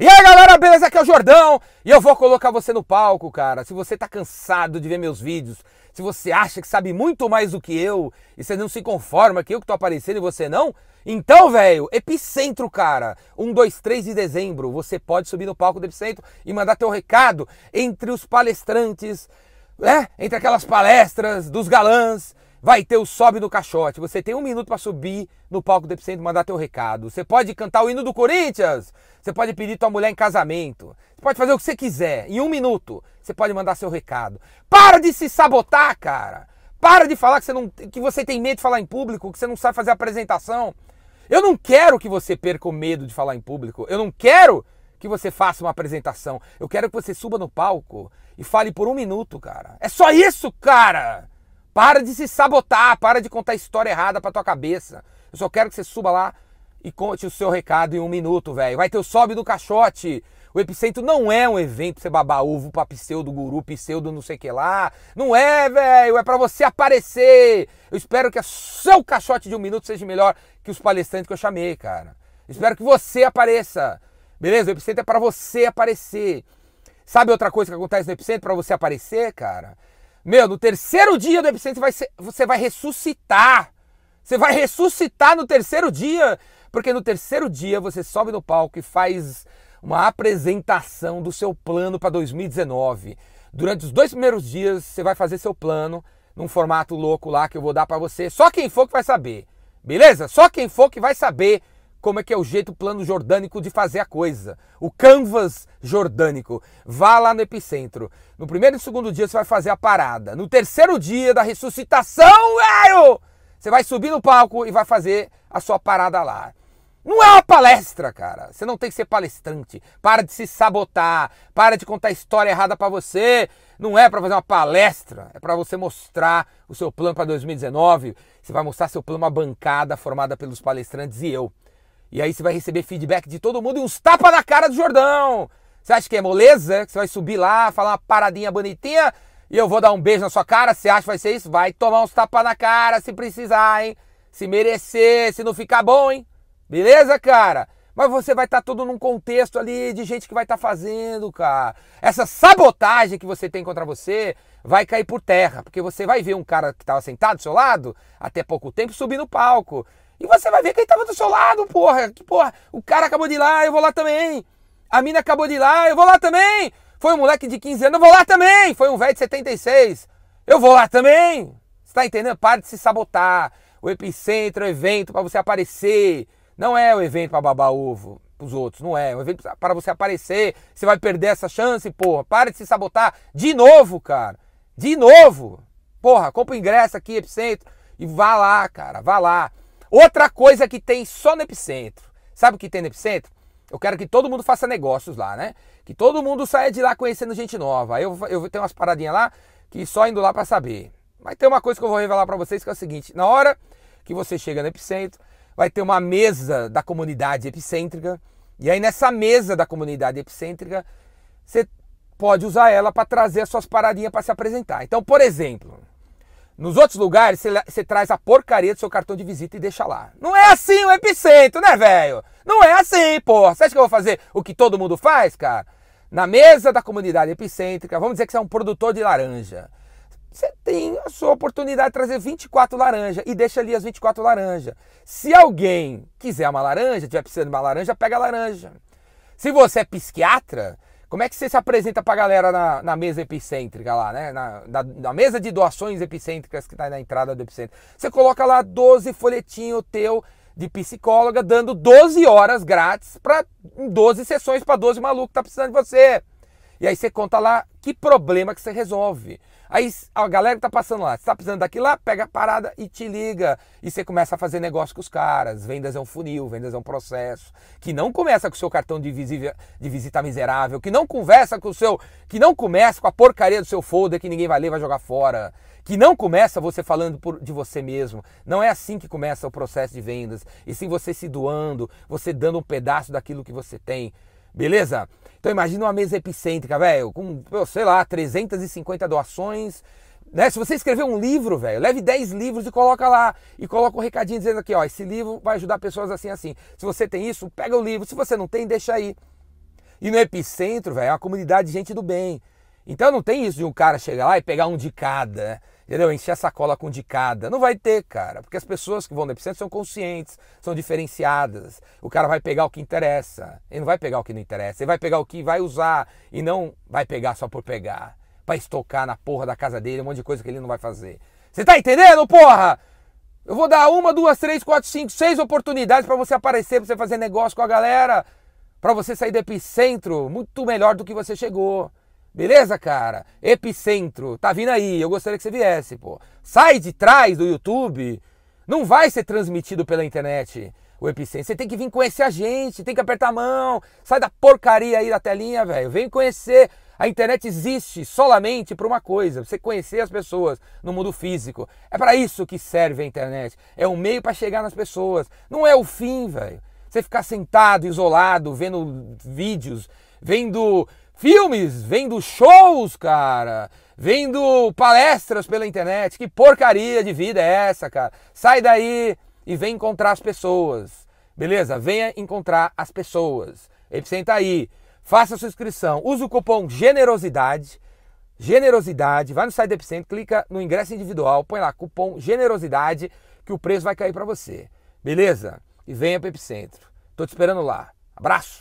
E aí galera, beleza? Aqui é o Jordão e eu vou colocar você no palco, cara. Se você tá cansado de ver meus vídeos, se você acha que sabe muito mais do que eu e você não se conforma que eu que tô aparecendo e você não, então, velho, Epicentro, cara. 1, 2, 3 de dezembro, você pode subir no palco do Epicentro e mandar teu recado entre os palestrantes, né? Entre aquelas palestras dos galãs vai ter o Sobe no Caixote. Você tem um minuto para subir no palco do Epicentro e mandar teu recado. Você pode cantar o hino do Corinthians. Você pode pedir tua mulher em casamento. Você pode fazer o que você quiser. Em um minuto, você pode mandar seu recado. Para de se sabotar, cara. Para de falar que você, não, que você tem medo de falar em público, que você não sabe fazer apresentação. Eu não quero que você perca o medo de falar em público. Eu não quero que você faça uma apresentação. Eu quero que você suba no palco e fale por um minuto, cara. É só isso, cara! Para de se sabotar, para de contar história errada pra tua cabeça. Eu só quero que você suba lá e conte o seu recado em um minuto, velho. Vai ter o sobe do caixote. O Epicentro não é um evento pra você babar ovo pra pseudo guru, pseudo não sei o que lá. Não é, velho. É para você aparecer. Eu espero que o seu caixote de um minuto seja melhor que os palestrantes que eu chamei, cara. espero que você apareça. Beleza? O Epicentro é para você aparecer. Sabe outra coisa que acontece no Epicentro para você aparecer, cara? Meu, no terceiro dia do Epicentro vai ser, você vai ressuscitar. Você vai ressuscitar no terceiro dia. Porque no terceiro dia você sobe no palco e faz uma apresentação do seu plano para 2019. Durante os dois primeiros dias você vai fazer seu plano num formato louco lá que eu vou dar para você. Só quem for que vai saber. Beleza? Só quem for que vai saber como é que é o jeito plano jordânico de fazer a coisa. O canvas jordânico. Vá lá no epicentro. No primeiro e segundo dia você vai fazer a parada. No terceiro dia da ressuscitação, velho, você vai subir no palco e vai fazer a sua parada lá. Não é uma palestra, cara. Você não tem que ser palestrante. Para de se sabotar. Para de contar história errada para você. Não é para fazer uma palestra. É para você mostrar o seu plano para 2019. Você vai mostrar seu plano uma bancada formada pelos palestrantes e eu. E aí você vai receber feedback de todo mundo e uns tapas na cara do Jordão. Você acha que é moleza? Que você vai subir lá, falar uma paradinha bonitinha e eu vou dar um beijo na sua cara? Você acha que vai ser isso? Vai tomar uns tapas na cara se precisar, hein? Se merecer, se não ficar bom, hein? Beleza, cara? Mas você vai estar tá todo num contexto ali de gente que vai estar tá fazendo, cara. Essa sabotagem que você tem contra você vai cair por terra, porque você vai ver um cara que estava sentado do seu lado até pouco tempo subir no palco. E você vai ver quem estava do seu lado, porra. Que porra, o cara acabou de ir lá, eu vou lá também. A mina acabou de ir lá, eu vou lá também. Foi um moleque de 15 anos, eu vou lá também. Foi um velho de 76, eu vou lá também. Você tá entendendo? Pare de se sabotar. O epicentro é o evento para você aparecer. Não é o evento para babar ovo pros outros, não é. É um evento para você aparecer. Você vai perder essa chance, porra. Pare de se sabotar de novo, cara. De novo. Porra, compra o ingresso aqui, Epicentro, e vá lá, cara, vá lá. Outra coisa que tem só no Epicentro. Sabe o que tem no Epicentro? Eu quero que todo mundo faça negócios lá, né? Que todo mundo saia de lá conhecendo gente nova. Eu, eu tenho umas paradinhas lá que só indo lá para saber. Mas tem uma coisa que eu vou revelar para vocês que é o seguinte: na hora que você chega no Epicentro, vai ter uma mesa da comunidade epicêntrica. E aí nessa mesa da comunidade epicêntrica, você pode usar ela para trazer as suas paradinhas para se apresentar. Então, por exemplo, nos outros lugares, você, traz a porcaria do seu cartão de visita e deixa lá. Não é assim o epicentro, né, velho? Não é assim, porra. Você acha que eu vou fazer o que todo mundo faz, cara? Na mesa da comunidade epicêntrica, vamos dizer que você é um produtor de laranja. Você tem a sua oportunidade de trazer 24 laranjas e deixa ali as 24 laranjas. Se alguém quiser uma laranja, tiver precisando de uma laranja, pega a laranja. Se você é psiquiatra, como é que você se apresenta pra galera na, na mesa epicêntrica lá, né? Na, na, na, mesa de doações epicêntricas que tá na entrada do epicentro. Você coloca lá 12 folhetinhos teu de psicóloga, dando 12 horas grátis para 12 sessões para 12 malucos que tá precisando de você. E aí você conta lá que problema que você resolve. Aí a galera que tá passando lá, você tá precisando daquilo lá, pega a parada e te liga. E você começa a fazer negócio com os caras. Vendas é um funil, vendas é um processo. Que não começa com o seu cartão de, visível, de visita miserável, que não conversa com o seu. Que não começa com a porcaria do seu folder que ninguém vai ler, vai jogar fora. Que não começa você falando por, de você mesmo. Não é assim que começa o processo de vendas. E sim você se doando, você dando um pedaço daquilo que você tem. Beleza? Então imagina uma mesa epicêntrica, velho, com, sei lá, 350 doações. Né? Se você escrever um livro, velho, leve 10 livros e coloca lá. E coloca um recadinho dizendo aqui, ó, esse livro vai ajudar pessoas assim, assim. Se você tem isso, pega o livro. Se você não tem, deixa aí. E no epicentro, velho, é uma comunidade de gente do bem. Então não tem isso de um cara chegar lá e pegar um de cada, né? Entendeu? Encher a sacola com de cada. Não vai ter, cara, porque as pessoas que vão no epicentro são conscientes, são diferenciadas. O cara vai pegar o que interessa, ele não vai pegar o que não interessa, ele vai pegar o que vai usar e não vai pegar só por pegar, para estocar na porra da casa dele um monte de coisa que ele não vai fazer. Você tá entendendo, porra? Eu vou dar uma, duas, três, quatro, cinco, seis oportunidades para você aparecer, para você fazer negócio com a galera, para você sair do epicentro muito melhor do que você chegou. Beleza, cara? Epicentro, tá vindo aí, eu gostaria que você viesse, pô. Sai de trás do YouTube, não vai ser transmitido pela internet o Epicentro. Você tem que vir conhecer a gente, tem que apertar a mão, sai da porcaria aí da telinha, velho. Vem conhecer. A internet existe solamente para uma coisa, você conhecer as pessoas no mundo físico. É para isso que serve a internet. É um meio para chegar nas pessoas. Não é o fim, velho. Você ficar sentado, isolado, vendo vídeos, vendo filmes, vendo shows, cara, vendo palestras pela internet. Que porcaria de vida é essa, cara? Sai daí e vem encontrar as pessoas. Beleza? Venha encontrar as pessoas. Epicenta aí. Faça sua inscrição. Use o cupom GENEROSIDADE. Generosidade. Vai no site do Epicentro, clica no ingresso individual, põe lá cupom GENEROSIDADE que o preço vai cair para você. Beleza? E venha para o Epicentro. Tô te esperando lá. Abraço!